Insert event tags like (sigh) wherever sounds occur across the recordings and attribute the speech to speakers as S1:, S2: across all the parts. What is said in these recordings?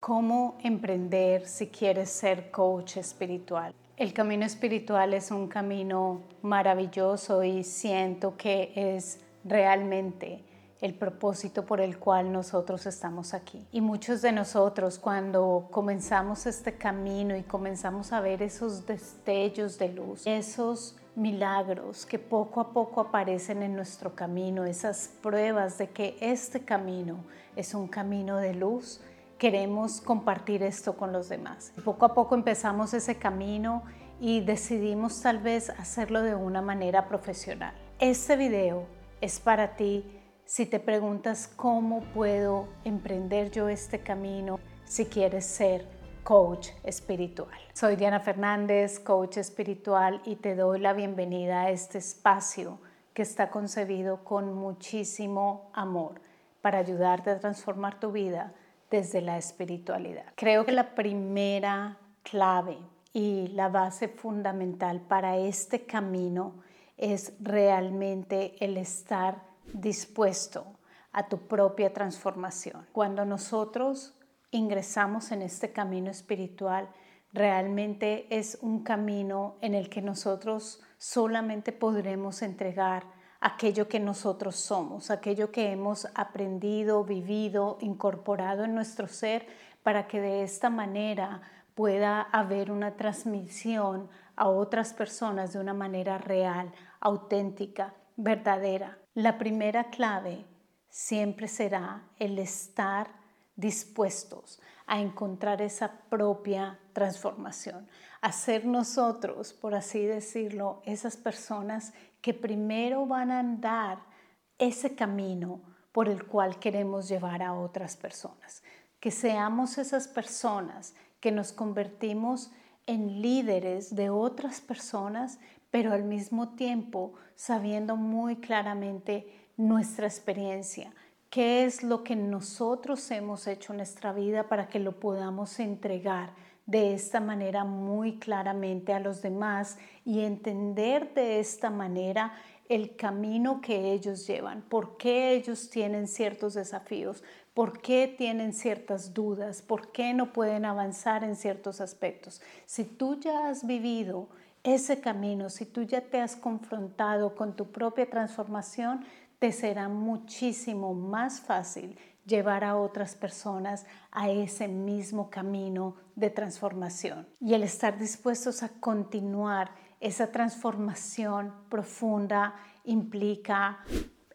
S1: ¿Cómo emprender si quieres ser coach espiritual? El camino espiritual es un camino maravilloso y siento que es realmente el propósito por el cual nosotros estamos aquí. Y muchos de nosotros cuando comenzamos este camino y comenzamos a ver esos destellos de luz, esos milagros que poco a poco aparecen en nuestro camino, esas pruebas de que este camino es un camino de luz, queremos compartir esto con los demás. Poco a poco empezamos ese camino y decidimos tal vez hacerlo de una manera profesional. Este video es para ti si te preguntas cómo puedo emprender yo este camino si quieres ser coach espiritual. Soy Diana Fernández, coach espiritual y te doy la bienvenida a este espacio que está concebido con muchísimo amor para ayudarte a transformar tu vida desde la espiritualidad. Creo que la primera clave y la base fundamental para este camino es realmente el estar dispuesto a tu propia transformación. Cuando nosotros ingresamos en este camino espiritual, realmente es un camino en el que nosotros solamente podremos entregar aquello que nosotros somos, aquello que hemos aprendido, vivido, incorporado en nuestro ser, para que de esta manera pueda haber una transmisión a otras personas de una manera real, auténtica, verdadera. La primera clave siempre será el estar dispuestos a encontrar esa propia transformación, a ser nosotros, por así decirlo, esas personas que primero van a andar ese camino por el cual queremos llevar a otras personas, que seamos esas personas que nos convertimos en líderes de otras personas, pero al mismo tiempo sabiendo muy claramente nuestra experiencia, qué es lo que nosotros hemos hecho en nuestra vida para que lo podamos entregar de esta manera muy claramente a los demás y entender de esta manera el camino que ellos llevan, por qué ellos tienen ciertos desafíos, por qué tienen ciertas dudas, por qué no pueden avanzar en ciertos aspectos. Si tú ya has vivido ese camino, si tú ya te has confrontado con tu propia transformación, te será muchísimo más fácil llevar a otras personas a ese mismo camino de transformación. Y el estar dispuestos a continuar esa transformación profunda implica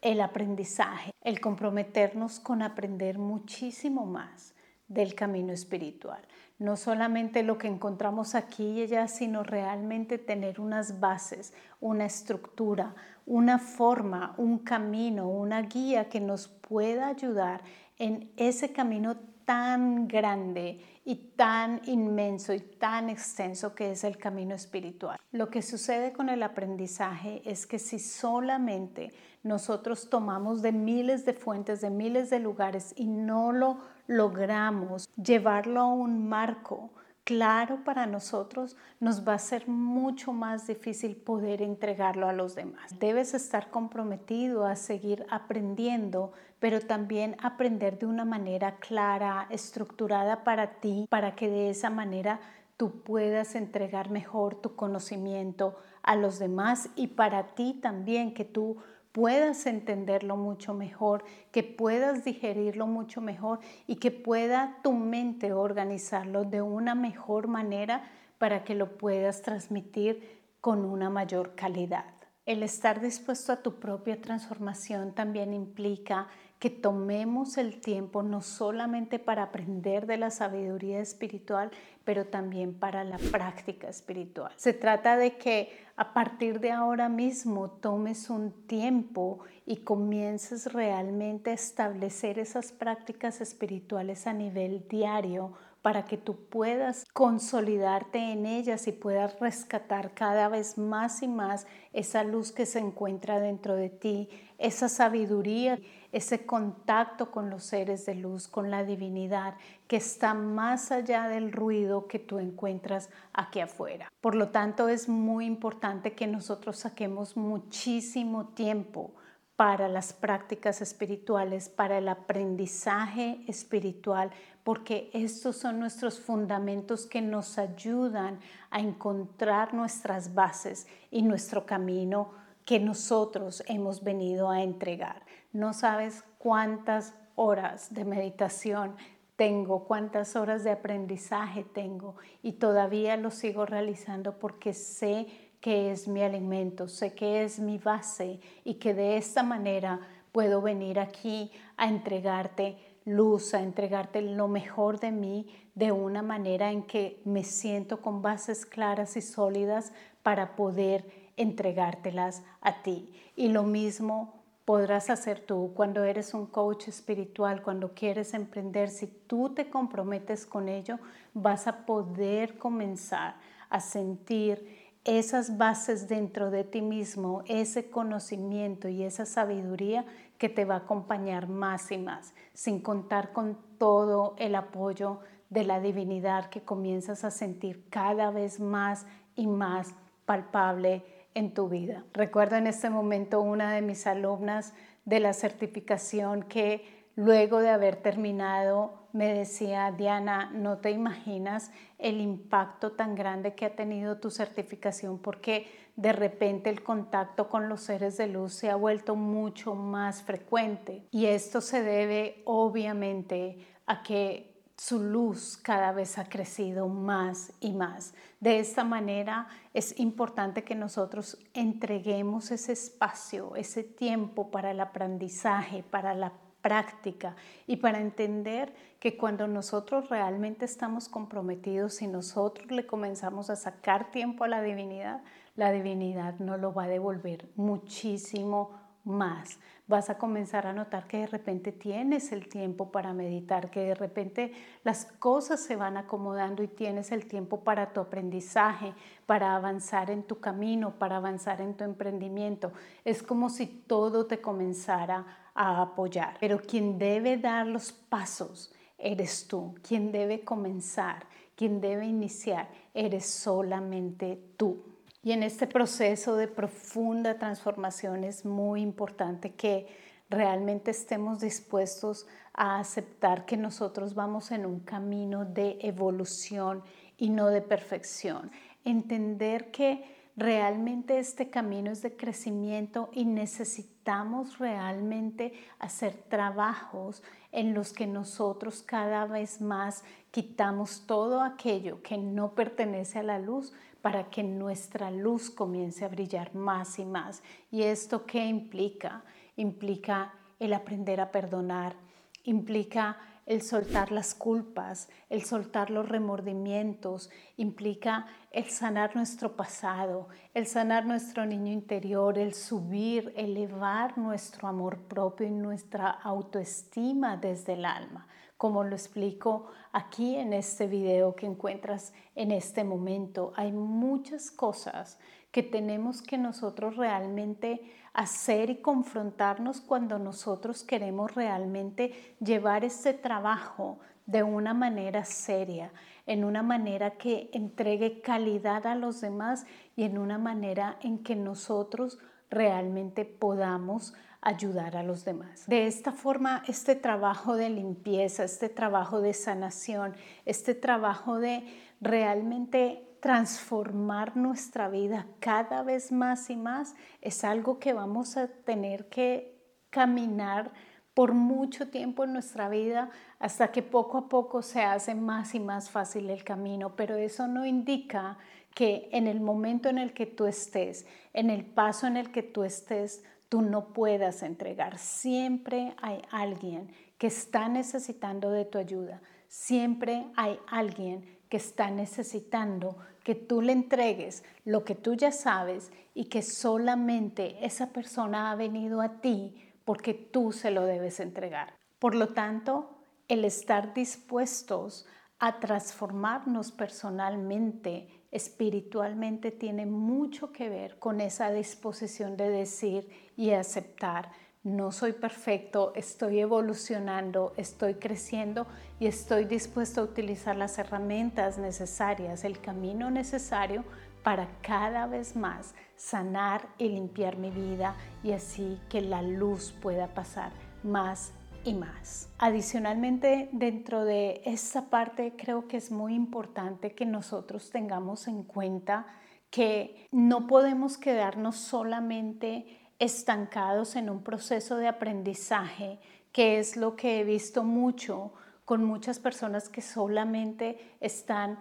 S1: el aprendizaje, el comprometernos con aprender muchísimo más del camino espiritual. No solamente lo que encontramos aquí y allá, sino realmente tener unas bases, una estructura, una forma, un camino, una guía que nos pueda ayudar en ese camino tan grande y tan inmenso y tan extenso que es el camino espiritual. Lo que sucede con el aprendizaje es que si solamente nosotros tomamos de miles de fuentes, de miles de lugares y no lo logramos llevarlo a un marco claro para nosotros, nos va a ser mucho más difícil poder entregarlo a los demás. Debes estar comprometido a seguir aprendiendo, pero también aprender de una manera clara, estructurada para ti, para que de esa manera tú puedas entregar mejor tu conocimiento a los demás y para ti también que tú puedas entenderlo mucho mejor, que puedas digerirlo mucho mejor y que pueda tu mente organizarlo de una mejor manera para que lo puedas transmitir con una mayor calidad. El estar dispuesto a tu propia transformación también implica que tomemos el tiempo no solamente para aprender de la sabiduría espiritual, pero también para la práctica espiritual. Se trata de que a partir de ahora mismo tomes un tiempo y comiences realmente a establecer esas prácticas espirituales a nivel diario para que tú puedas consolidarte en ellas y puedas rescatar cada vez más y más esa luz que se encuentra dentro de ti, esa sabiduría, ese contacto con los seres de luz, con la divinidad que está más allá del ruido que tú encuentras aquí afuera. Por lo tanto, es muy importante que nosotros saquemos muchísimo tiempo para las prácticas espirituales, para el aprendizaje espiritual, porque estos son nuestros fundamentos que nos ayudan a encontrar nuestras bases y nuestro camino que nosotros hemos venido a entregar. No sabes cuántas horas de meditación tengo, cuántas horas de aprendizaje tengo y todavía lo sigo realizando porque sé que es mi alimento, sé que es mi base y que de esta manera puedo venir aquí a entregarte luz, a entregarte lo mejor de mí de una manera en que me siento con bases claras y sólidas para poder entregártelas a ti. Y lo mismo podrás hacer tú cuando eres un coach espiritual, cuando quieres emprender. Si tú te comprometes con ello, vas a poder comenzar a sentir esas bases dentro de ti mismo, ese conocimiento y esa sabiduría que te va a acompañar más y más, sin contar con todo el apoyo de la divinidad que comienzas a sentir cada vez más y más palpable en tu vida. Recuerdo en este momento una de mis alumnas de la certificación que luego de haber terminado me decía, Diana, no te imaginas el impacto tan grande que ha tenido tu certificación porque de repente el contacto con los seres de luz se ha vuelto mucho más frecuente. Y esto se debe obviamente a que su luz cada vez ha crecido más y más. De esta manera es importante que nosotros entreguemos ese espacio, ese tiempo para el aprendizaje, para la práctica y para entender que cuando nosotros realmente estamos comprometidos y nosotros le comenzamos a sacar tiempo a la divinidad, la divinidad nos lo va a devolver muchísimo más. Vas a comenzar a notar que de repente tienes el tiempo para meditar, que de repente las cosas se van acomodando y tienes el tiempo para tu aprendizaje, para avanzar en tu camino, para avanzar en tu emprendimiento. Es como si todo te comenzara a apoyar. Pero quien debe dar los pasos eres tú, quien debe comenzar, quien debe iniciar, eres solamente tú. Y en este proceso de profunda transformación es muy importante que realmente estemos dispuestos a aceptar que nosotros vamos en un camino de evolución y no de perfección. Entender que realmente este camino es de crecimiento y necesitamos realmente hacer trabajos en los que nosotros cada vez más quitamos todo aquello que no pertenece a la luz para que nuestra luz comience a brillar más y más. ¿Y esto qué implica? Implica el aprender a perdonar, implica el soltar las culpas, el soltar los remordimientos, implica el sanar nuestro pasado, el sanar nuestro niño interior, el subir, elevar nuestro amor propio y nuestra autoestima desde el alma como lo explico aquí en este video que encuentras en este momento. Hay muchas cosas que tenemos que nosotros realmente hacer y confrontarnos cuando nosotros queremos realmente llevar este trabajo de una manera seria, en una manera que entregue calidad a los demás y en una manera en que nosotros realmente podamos ayudar a los demás. De esta forma, este trabajo de limpieza, este trabajo de sanación, este trabajo de realmente transformar nuestra vida cada vez más y más es algo que vamos a tener que caminar por mucho tiempo en nuestra vida hasta que poco a poco se hace más y más fácil el camino, pero eso no indica que en el momento en el que tú estés, en el paso en el que tú estés, tú no puedas entregar. Siempre hay alguien que está necesitando de tu ayuda. Siempre hay alguien que está necesitando que tú le entregues lo que tú ya sabes y que solamente esa persona ha venido a ti porque tú se lo debes entregar. Por lo tanto, el estar dispuestos a transformarnos personalmente espiritualmente tiene mucho que ver con esa disposición de decir y aceptar, no soy perfecto, estoy evolucionando, estoy creciendo y estoy dispuesto a utilizar las herramientas necesarias, el camino necesario para cada vez más sanar y limpiar mi vida y así que la luz pueda pasar más y más. Adicionalmente, dentro de esa parte creo que es muy importante que nosotros tengamos en cuenta que no podemos quedarnos solamente estancados en un proceso de aprendizaje, que es lo que he visto mucho con muchas personas que solamente están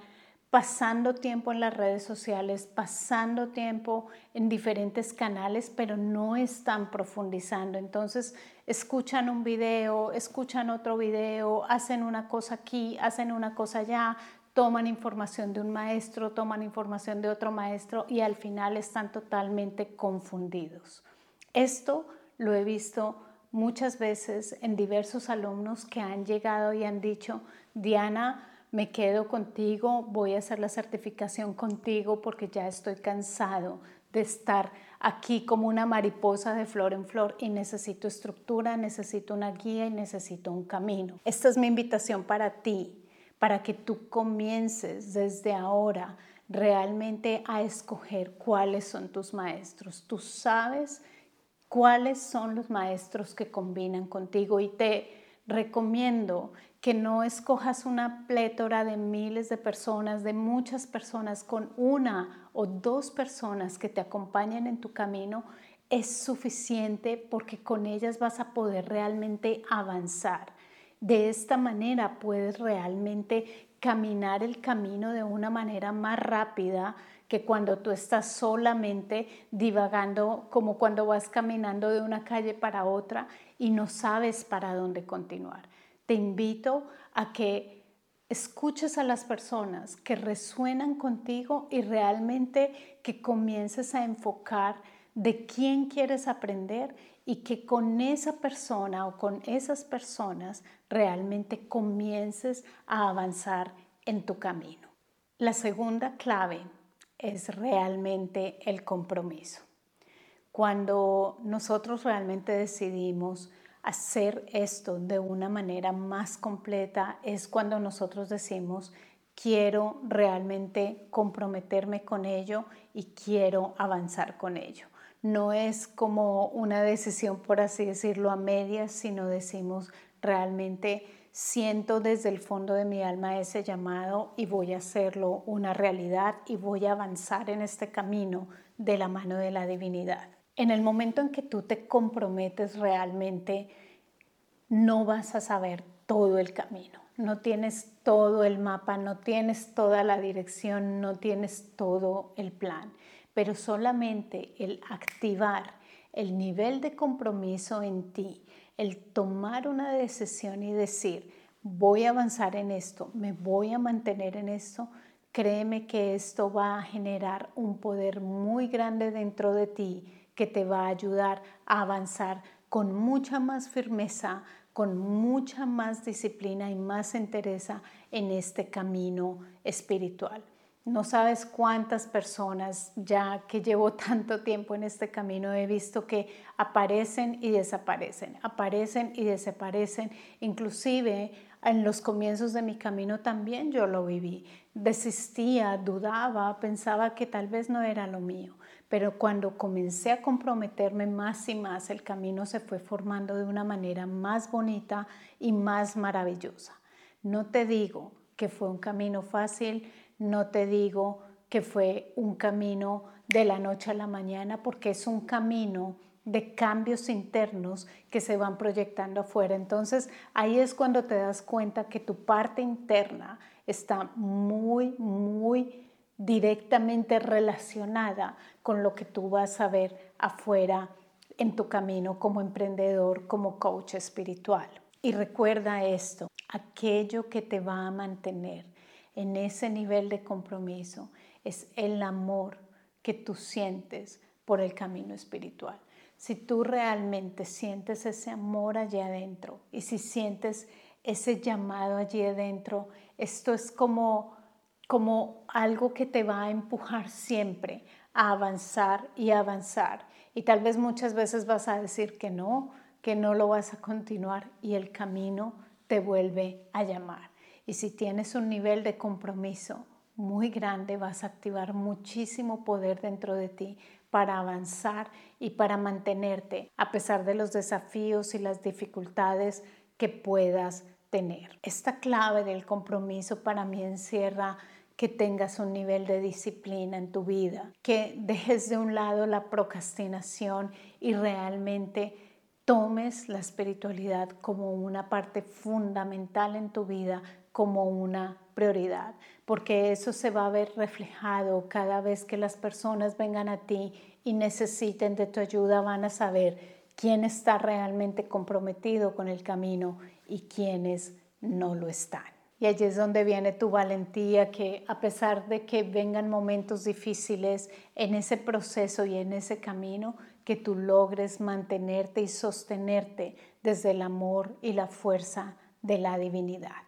S1: pasando tiempo en las redes sociales, pasando tiempo en diferentes canales, pero no están profundizando. Entonces, escuchan un video, escuchan otro video, hacen una cosa aquí, hacen una cosa allá, toman información de un maestro, toman información de otro maestro y al final están totalmente confundidos. Esto lo he visto muchas veces en diversos alumnos que han llegado y han dicho, Diana, me quedo contigo, voy a hacer la certificación contigo porque ya estoy cansado de estar aquí como una mariposa de flor en flor y necesito estructura, necesito una guía y necesito un camino. Esta es mi invitación para ti, para que tú comiences desde ahora realmente a escoger cuáles son tus maestros. Tú sabes cuáles son los maestros que combinan contigo y te recomiendo que no escojas una plétora de miles de personas, de muchas personas, con una o dos personas que te acompañen en tu camino, es suficiente porque con ellas vas a poder realmente avanzar. De esta manera puedes realmente caminar el camino de una manera más rápida que cuando tú estás solamente divagando, como cuando vas caminando de una calle para otra y no sabes para dónde continuar. Te invito a que escuches a las personas que resuenan contigo y realmente que comiences a enfocar de quién quieres aprender y que con esa persona o con esas personas realmente comiences a avanzar en tu camino. La segunda clave es realmente el compromiso. Cuando nosotros realmente decidimos hacer esto de una manera más completa es cuando nosotros decimos quiero realmente comprometerme con ello y quiero avanzar con ello. No es como una decisión, por así decirlo, a medias, sino decimos realmente siento desde el fondo de mi alma ese llamado y voy a hacerlo una realidad y voy a avanzar en este camino de la mano de la divinidad. En el momento en que tú te comprometes realmente, no vas a saber todo el camino, no tienes todo el mapa, no tienes toda la dirección, no tienes todo el plan, pero solamente el activar el nivel de compromiso en ti, el tomar una decisión y decir, voy a avanzar en esto, me voy a mantener en esto, créeme que esto va a generar un poder muy grande dentro de ti que te va a ayudar a avanzar con mucha más firmeza, con mucha más disciplina y más entereza en este camino espiritual. No sabes cuántas personas, ya que llevo (laughs) tanto tiempo en este camino, he visto que aparecen y desaparecen, aparecen y desaparecen. Inclusive en los comienzos de mi camino también yo lo viví. Desistía, dudaba, pensaba que tal vez no era lo mío. Pero cuando comencé a comprometerme más y más, el camino se fue formando de una manera más bonita y más maravillosa. No te digo que fue un camino fácil, no te digo que fue un camino de la noche a la mañana, porque es un camino de cambios internos que se van proyectando afuera. Entonces ahí es cuando te das cuenta que tu parte interna está muy, muy directamente relacionada con lo que tú vas a ver afuera en tu camino como emprendedor, como coach espiritual. Y recuerda esto, aquello que te va a mantener en ese nivel de compromiso es el amor que tú sientes por el camino espiritual. Si tú realmente sientes ese amor allí adentro y si sientes ese llamado allí adentro, esto es como, como algo que te va a empujar siempre a avanzar y avanzar. Y tal vez muchas veces vas a decir que no, que no lo vas a continuar y el camino te vuelve a llamar. Y si tienes un nivel de compromiso muy grande, vas a activar muchísimo poder dentro de ti para avanzar y para mantenerte a pesar de los desafíos y las dificultades que puedas tener. Esta clave del compromiso para mí encierra que tengas un nivel de disciplina en tu vida, que dejes de un lado la procrastinación y realmente tomes la espiritualidad como una parte fundamental en tu vida, como una prioridad, porque eso se va a ver reflejado cada vez que las personas vengan a ti y necesiten de tu ayuda, van a saber quién está realmente comprometido con el camino y quiénes no lo están. Y allí es donde viene tu valentía, que a pesar de que vengan momentos difíciles en ese proceso y en ese camino, que tú logres mantenerte y sostenerte desde el amor y la fuerza de la divinidad.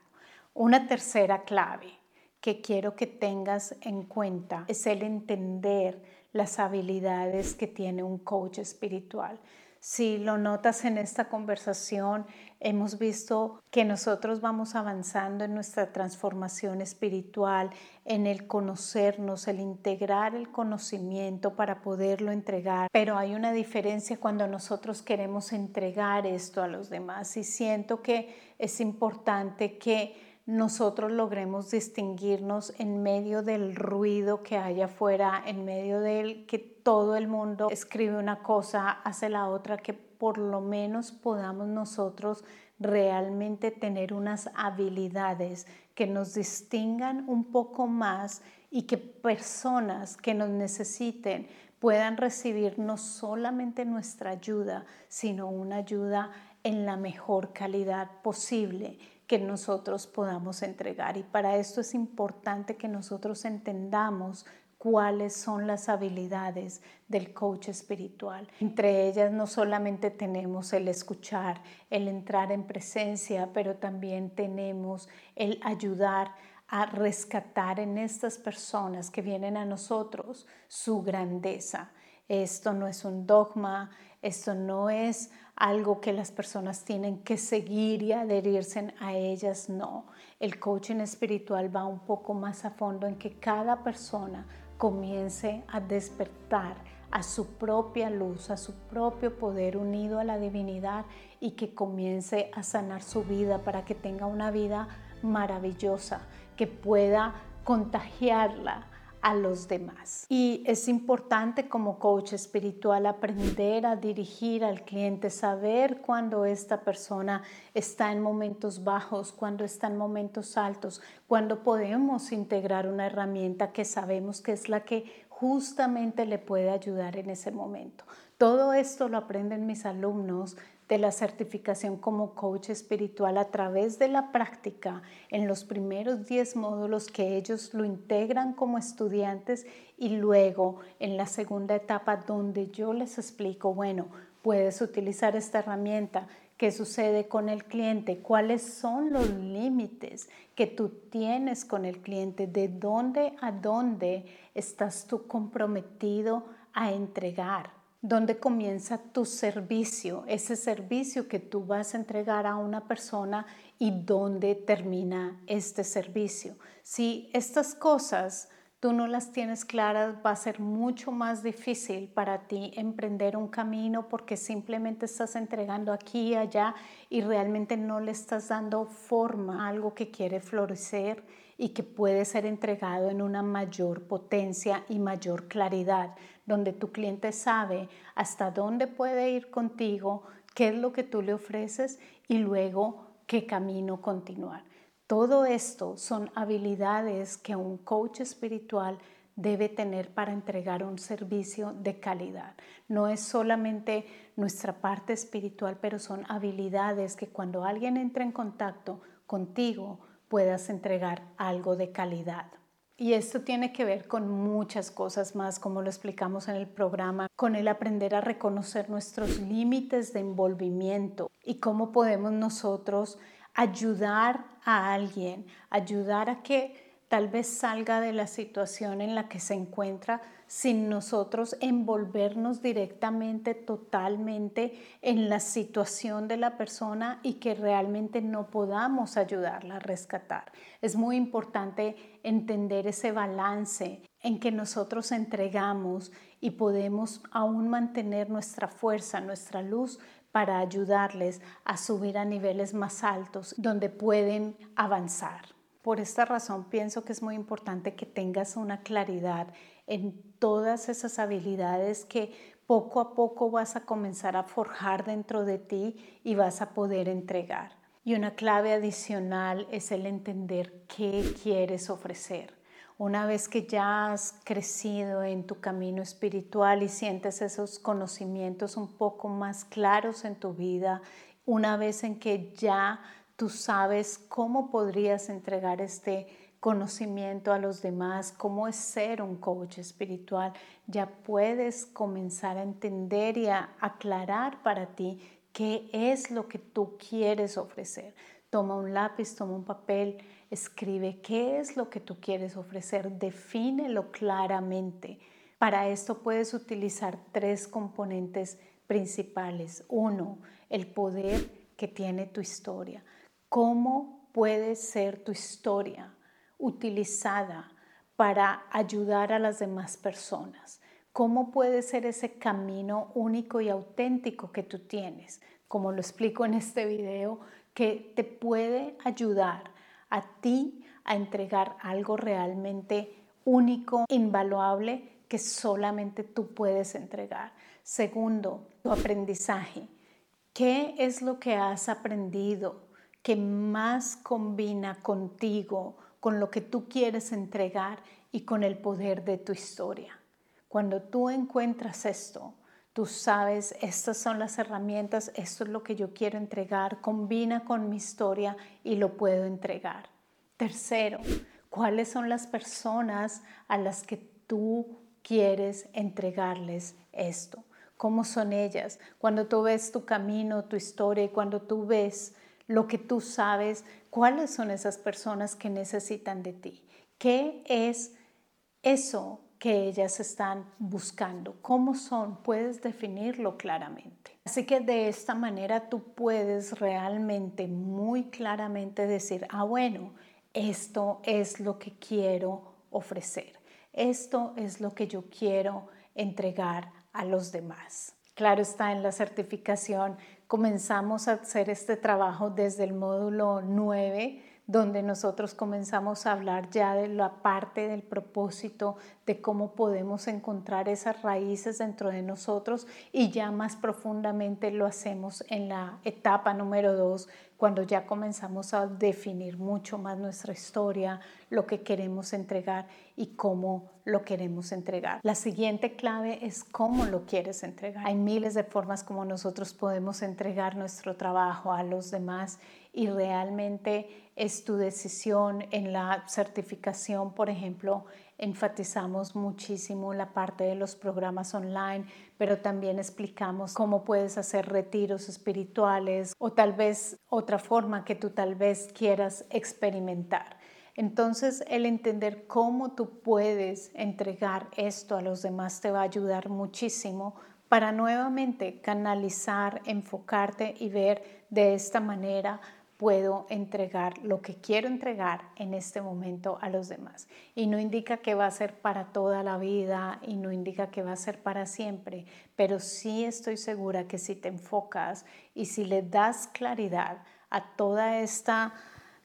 S1: Una tercera clave que quiero que tengas en cuenta es el entender las habilidades que tiene un coach espiritual. Si lo notas en esta conversación, hemos visto que nosotros vamos avanzando en nuestra transformación espiritual, en el conocernos, el integrar el conocimiento para poderlo entregar. Pero hay una diferencia cuando nosotros queremos entregar esto a los demás y siento que es importante que nosotros logremos distinguirnos en medio del ruido que hay afuera, en medio del que todo el mundo escribe una cosa, hace la otra, que por lo menos podamos nosotros realmente tener unas habilidades que nos distingan un poco más y que personas que nos necesiten puedan recibir no solamente nuestra ayuda, sino una ayuda en la mejor calidad posible que nosotros podamos entregar. Y para esto es importante que nosotros entendamos cuáles son las habilidades del coach espiritual. Entre ellas no solamente tenemos el escuchar, el entrar en presencia, pero también tenemos el ayudar a rescatar en estas personas que vienen a nosotros su grandeza. Esto no es un dogma, esto no es algo que las personas tienen que seguir y adherirse a ellas, no. El coaching espiritual va un poco más a fondo en que cada persona comience a despertar a su propia luz, a su propio poder unido a la divinidad y que comience a sanar su vida para que tenga una vida maravillosa, que pueda contagiarla a los demás. Y es importante como coach espiritual aprender a dirigir al cliente, saber cuando esta persona está en momentos bajos, cuando está en momentos altos, cuando podemos integrar una herramienta que sabemos que es la que justamente le puede ayudar en ese momento. Todo esto lo aprenden mis alumnos de la certificación como coach espiritual a través de la práctica en los primeros 10 módulos que ellos lo integran como estudiantes y luego en la segunda etapa donde yo les explico, bueno, puedes utilizar esta herramienta, qué sucede con el cliente, cuáles son los límites que tú tienes con el cliente, de dónde a dónde estás tú comprometido a entregar dónde comienza tu servicio, ese servicio que tú vas a entregar a una persona y dónde termina este servicio. Si estas cosas tú no las tienes claras, va a ser mucho más difícil para ti emprender un camino porque simplemente estás entregando aquí y allá y realmente no le estás dando forma a algo que quiere florecer y que puede ser entregado en una mayor potencia y mayor claridad, donde tu cliente sabe hasta dónde puede ir contigo, qué es lo que tú le ofreces y luego qué camino continuar. Todo esto son habilidades que un coach espiritual debe tener para entregar un servicio de calidad. No es solamente nuestra parte espiritual, pero son habilidades que cuando alguien entra en contacto contigo, puedas entregar algo de calidad. Y esto tiene que ver con muchas cosas más, como lo explicamos en el programa, con el aprender a reconocer nuestros límites de envolvimiento y cómo podemos nosotros ayudar a alguien, ayudar a que tal vez salga de la situación en la que se encuentra sin nosotros envolvernos directamente, totalmente en la situación de la persona y que realmente no podamos ayudarla a rescatar. Es muy importante entender ese balance en que nosotros entregamos y podemos aún mantener nuestra fuerza, nuestra luz para ayudarles a subir a niveles más altos donde pueden avanzar. Por esta razón pienso que es muy importante que tengas una claridad en todas esas habilidades que poco a poco vas a comenzar a forjar dentro de ti y vas a poder entregar. Y una clave adicional es el entender qué quieres ofrecer. Una vez que ya has crecido en tu camino espiritual y sientes esos conocimientos un poco más claros en tu vida, una vez en que ya tú sabes cómo podrías entregar este conocimiento a los demás, cómo es ser un coach espiritual, ya puedes comenzar a entender y a aclarar para ti qué es lo que tú quieres ofrecer. Toma un lápiz, toma un papel, escribe qué es lo que tú quieres ofrecer, defínelo claramente. Para esto puedes utilizar tres componentes principales. Uno, el poder que tiene tu historia. ¿Cómo puede ser tu historia utilizada para ayudar a las demás personas? ¿Cómo puede ser ese camino único y auténtico que tú tienes? Como lo explico en este video, que te puede ayudar a ti a entregar algo realmente único, invaluable, que solamente tú puedes entregar. Segundo, tu aprendizaje. ¿Qué es lo que has aprendido que más combina contigo, con lo que tú quieres entregar y con el poder de tu historia. Cuando tú encuentras esto, tú sabes, estas son las herramientas, esto es lo que yo quiero entregar, combina con mi historia y lo puedo entregar. Tercero, ¿cuáles son las personas a las que tú quieres entregarles esto? ¿Cómo son ellas? Cuando tú ves tu camino, tu historia y cuando tú ves lo que tú sabes, cuáles son esas personas que necesitan de ti, qué es eso que ellas están buscando, cómo son, puedes definirlo claramente. Así que de esta manera tú puedes realmente muy claramente decir, ah, bueno, esto es lo que quiero ofrecer, esto es lo que yo quiero entregar a los demás. Claro está en la certificación comenzamos a hacer este trabajo desde el módulo 9, donde nosotros comenzamos a hablar ya de la parte del propósito, de cómo podemos encontrar esas raíces dentro de nosotros y ya más profundamente lo hacemos en la etapa número 2, cuando ya comenzamos a definir mucho más nuestra historia, lo que queremos entregar y cómo lo queremos entregar. La siguiente clave es cómo lo quieres entregar. Hay miles de formas como nosotros podemos entregar nuestro trabajo a los demás y realmente es tu decisión en la certificación, por ejemplo, enfatizamos muchísimo la parte de los programas online, pero también explicamos cómo puedes hacer retiros espirituales o tal vez otra forma que tú tal vez quieras experimentar. Entonces, el entender cómo tú puedes entregar esto a los demás te va a ayudar muchísimo para nuevamente canalizar, enfocarte y ver de esta manera puedo entregar lo que quiero entregar en este momento a los demás. Y no indica que va a ser para toda la vida y no indica que va a ser para siempre, pero sí estoy segura que si te enfocas y si le das claridad a toda esta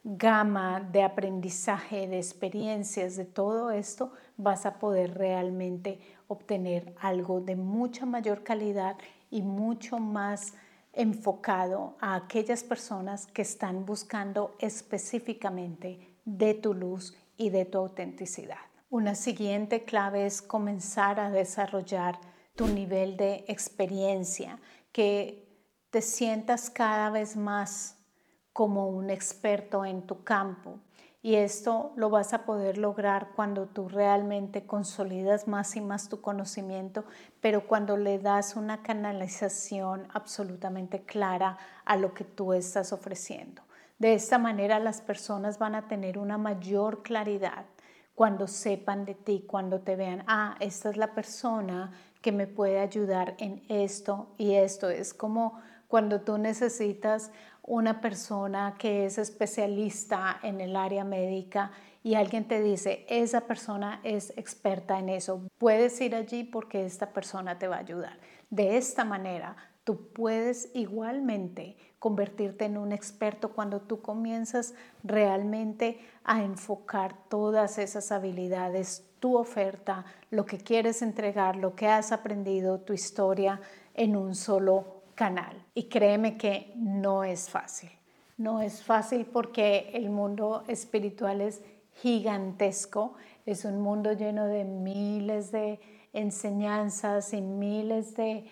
S1: gama de aprendizaje, de experiencias, de todo esto, vas a poder realmente obtener algo de mucha mayor calidad y mucho más enfocado a aquellas personas que están buscando específicamente de tu luz y de tu autenticidad. Una siguiente clave es comenzar a desarrollar tu nivel de experiencia, que te sientas cada vez más como un experto en tu campo, y esto lo vas a poder lograr cuando tú realmente consolidas más y más tu conocimiento, pero cuando le das una canalización absolutamente clara a lo que tú estás ofreciendo. De esta manera las personas van a tener una mayor claridad cuando sepan de ti, cuando te vean, ah, esta es la persona que me puede ayudar en esto y esto. Es como cuando tú necesitas una persona que es especialista en el área médica y alguien te dice, esa persona es experta en eso, puedes ir allí porque esta persona te va a ayudar. De esta manera, tú puedes igualmente convertirte en un experto cuando tú comienzas realmente a enfocar todas esas habilidades, tu oferta, lo que quieres entregar, lo que has aprendido, tu historia en un solo Y créeme que no es fácil. No es fácil porque el mundo espiritual es gigantesco, es un mundo lleno de miles de enseñanzas y miles de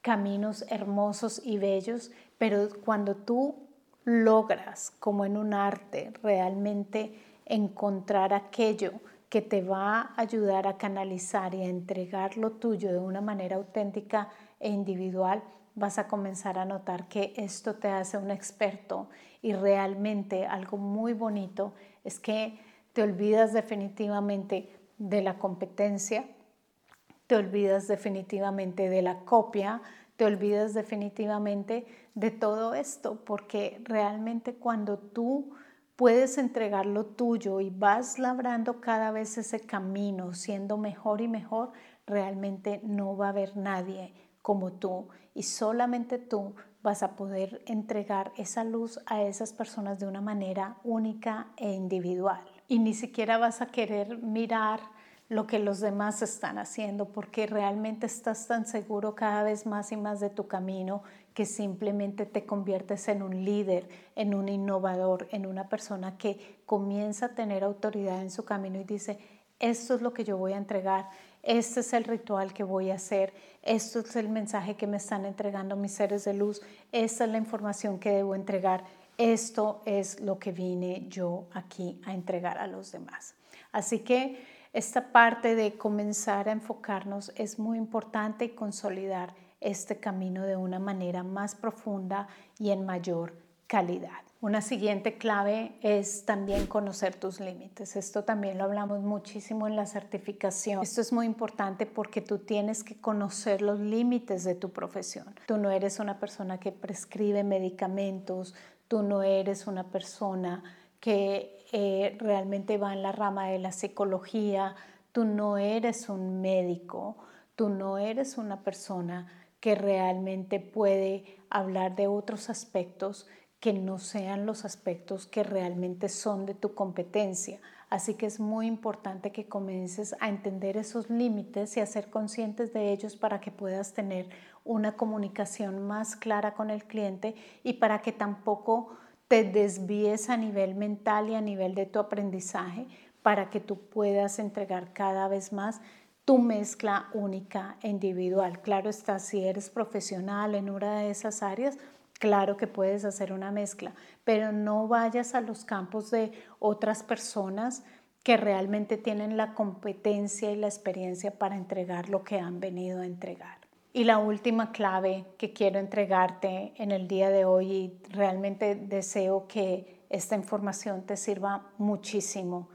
S1: caminos hermosos y bellos, pero cuando tú logras, como en un arte, realmente encontrar aquello que te va a ayudar a canalizar y a entregar lo tuyo de una manera auténtica e individual, vas a comenzar a notar que esto te hace un experto y realmente algo muy bonito es que te olvidas definitivamente de la competencia, te olvidas definitivamente de la copia, te olvidas definitivamente de todo esto, porque realmente cuando tú puedes entregar lo tuyo y vas labrando cada vez ese camino, siendo mejor y mejor, realmente no va a haber nadie como tú y solamente tú vas a poder entregar esa luz a esas personas de una manera única e individual. Y ni siquiera vas a querer mirar lo que los demás están haciendo, porque realmente estás tan seguro cada vez más y más de tu camino que simplemente te conviertes en un líder, en un innovador, en una persona que comienza a tener autoridad en su camino y dice, esto es lo que yo voy a entregar, este es el ritual que voy a hacer, esto es el mensaje que me están entregando mis seres de luz, esta es la información que debo entregar, esto es lo que vine yo aquí a entregar a los demás. Así que esta parte de comenzar a enfocarnos es muy importante y consolidar este camino de una manera más profunda y en mayor calidad. Una siguiente clave es también conocer tus límites. Esto también lo hablamos muchísimo en la certificación. Esto es muy importante porque tú tienes que conocer los límites de tu profesión. Tú no eres una persona que prescribe medicamentos, tú no eres una persona que eh, realmente va en la rama de la psicología, tú no eres un médico, tú no eres una persona que realmente puede hablar de otros aspectos que no sean los aspectos que realmente son de tu competencia. Así que es muy importante que comiences a entender esos límites y a ser conscientes de ellos para que puedas tener una comunicación más clara con el cliente y para que tampoco te desvíes a nivel mental y a nivel de tu aprendizaje para que tú puedas entregar cada vez más tu mezcla única e individual. Claro está, si eres profesional en una de esas áreas, claro que puedes hacer una mezcla, pero no vayas a los campos de otras personas que realmente tienen la competencia y la experiencia para entregar lo que han venido a entregar. Y la última clave que quiero entregarte en el día de hoy y realmente deseo que esta información te sirva muchísimo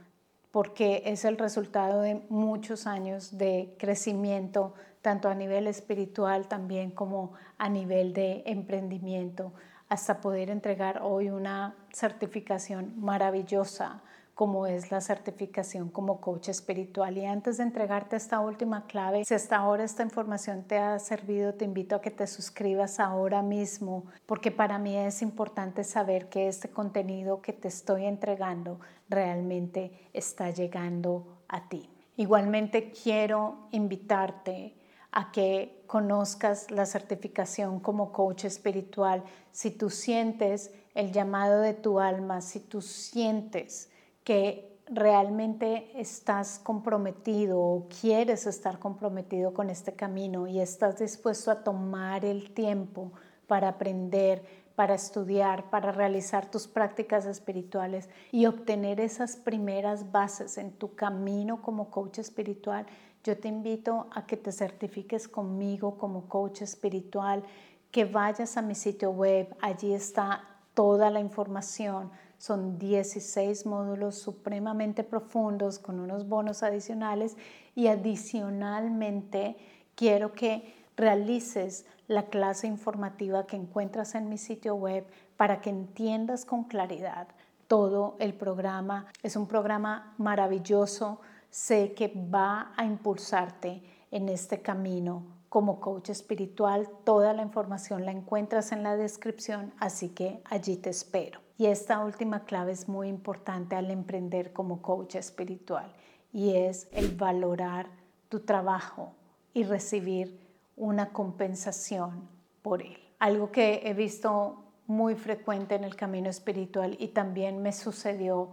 S1: porque es el resultado de muchos años de crecimiento, tanto a nivel espiritual también como a nivel de emprendimiento, hasta poder entregar hoy una certificación maravillosa como es la certificación como coach espiritual. Y antes de entregarte esta última clave, si hasta ahora esta información te ha servido, te invito a que te suscribas ahora mismo, porque para mí es importante saber que este contenido que te estoy entregando realmente está llegando a ti. Igualmente quiero invitarte a que conozcas la certificación como coach espiritual. Si tú sientes el llamado de tu alma, si tú sientes que realmente estás comprometido o quieres estar comprometido con este camino y estás dispuesto a tomar el tiempo para aprender, para estudiar, para realizar tus prácticas espirituales y obtener esas primeras bases en tu camino como coach espiritual, yo te invito a que te certifiques conmigo como coach espiritual, que vayas a mi sitio web, allí está toda la información. Son 16 módulos supremamente profundos con unos bonos adicionales y adicionalmente quiero que realices la clase informativa que encuentras en mi sitio web para que entiendas con claridad todo el programa. Es un programa maravilloso. Sé que va a impulsarte en este camino como coach espiritual. Toda la información la encuentras en la descripción, así que allí te espero. Y esta última clave es muy importante al emprender como coach espiritual y es el valorar tu trabajo y recibir una compensación por él. Algo que he visto muy frecuente en el camino espiritual y también me sucedió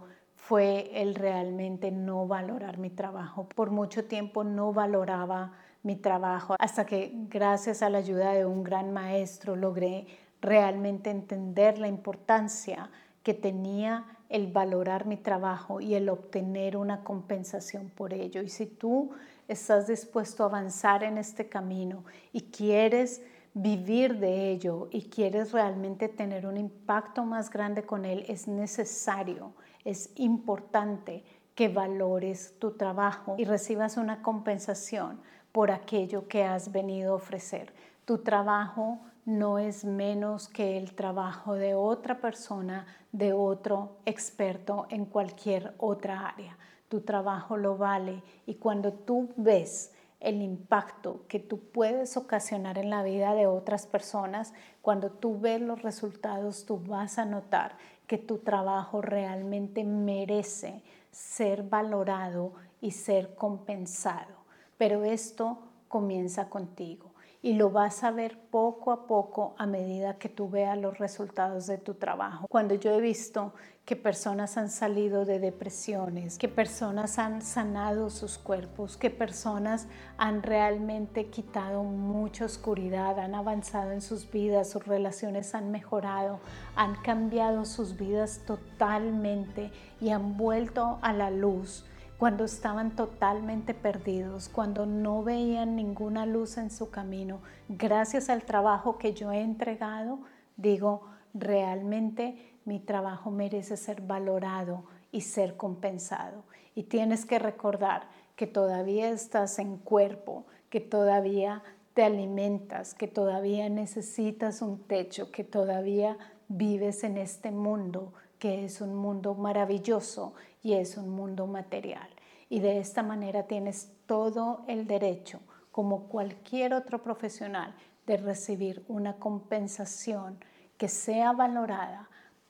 S1: fue el realmente no valorar mi trabajo. Por mucho tiempo no valoraba mi trabajo hasta que gracias a la ayuda de un gran maestro logré realmente entender la importancia que tenía el valorar mi trabajo y el obtener una compensación por ello. Y si tú estás dispuesto a avanzar en este camino y quieres vivir de ello y quieres realmente tener un impacto más grande con él, es necesario, es importante que valores tu trabajo y recibas una compensación por aquello que has venido a ofrecer. Tu trabajo no es menos que el trabajo de otra persona, de otro experto en cualquier otra área. Tu trabajo lo vale y cuando tú ves el impacto que tú puedes ocasionar en la vida de otras personas, cuando tú ves los resultados, tú vas a notar que tu trabajo realmente merece ser valorado y ser compensado. Pero esto comienza contigo y lo vas a ver poco a poco a medida que tú veas los resultados de tu trabajo. Cuando yo he visto que personas han salido de depresiones, que personas han sanado sus cuerpos, que personas han realmente quitado mucha oscuridad, han avanzado en sus vidas, sus relaciones han mejorado, han cambiado sus vidas totalmente y han vuelto a la luz cuando estaban totalmente perdidos, cuando no veían ninguna luz en su camino, gracias al trabajo que yo he entregado, digo, realmente mi trabajo merece ser valorado y ser compensado. Y tienes que recordar que todavía estás en cuerpo, que todavía te alimentas, que todavía necesitas un techo, que todavía vives en este mundo que es un mundo maravilloso y es un mundo material. Y de esta manera tienes todo el derecho, como cualquier otro profesional, de recibir una compensación que sea valorada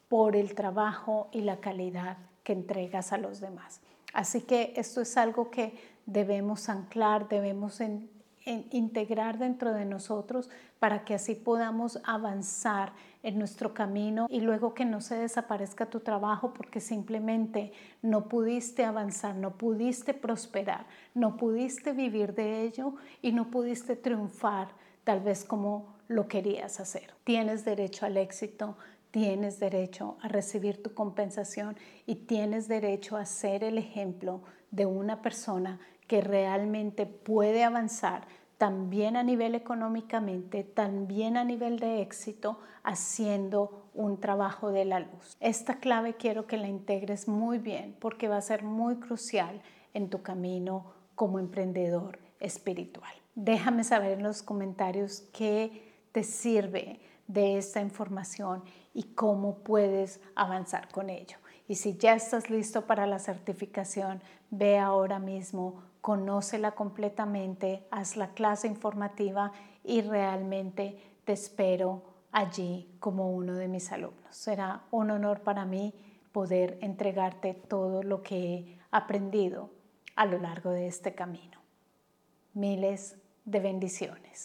S1: por el trabajo y la calidad que entregas a los demás. Así que esto es algo que debemos anclar, debemos integrar dentro de nosotros para que así podamos avanzar en nuestro camino y luego que no se desaparezca tu trabajo porque simplemente no pudiste avanzar, no pudiste prosperar, no pudiste vivir de ello y no pudiste triunfar tal vez como lo querías hacer. Tienes derecho al éxito, tienes derecho a recibir tu compensación y tienes derecho a ser el ejemplo de una persona que realmente puede avanzar también a nivel económicamente, también a nivel de éxito, haciendo un trabajo de la luz. Esta clave quiero que la integres muy bien porque va a ser muy crucial en tu camino como emprendedor espiritual. Déjame saber en los comentarios qué te sirve de esta información y cómo puedes avanzar con ello. Y si ya estás listo para la certificación, ve ahora mismo, conócela completamente, haz la clase informativa y realmente te espero allí como uno de mis alumnos. Será un honor para mí poder entregarte todo lo que he aprendido a lo largo de este camino. Miles de bendiciones.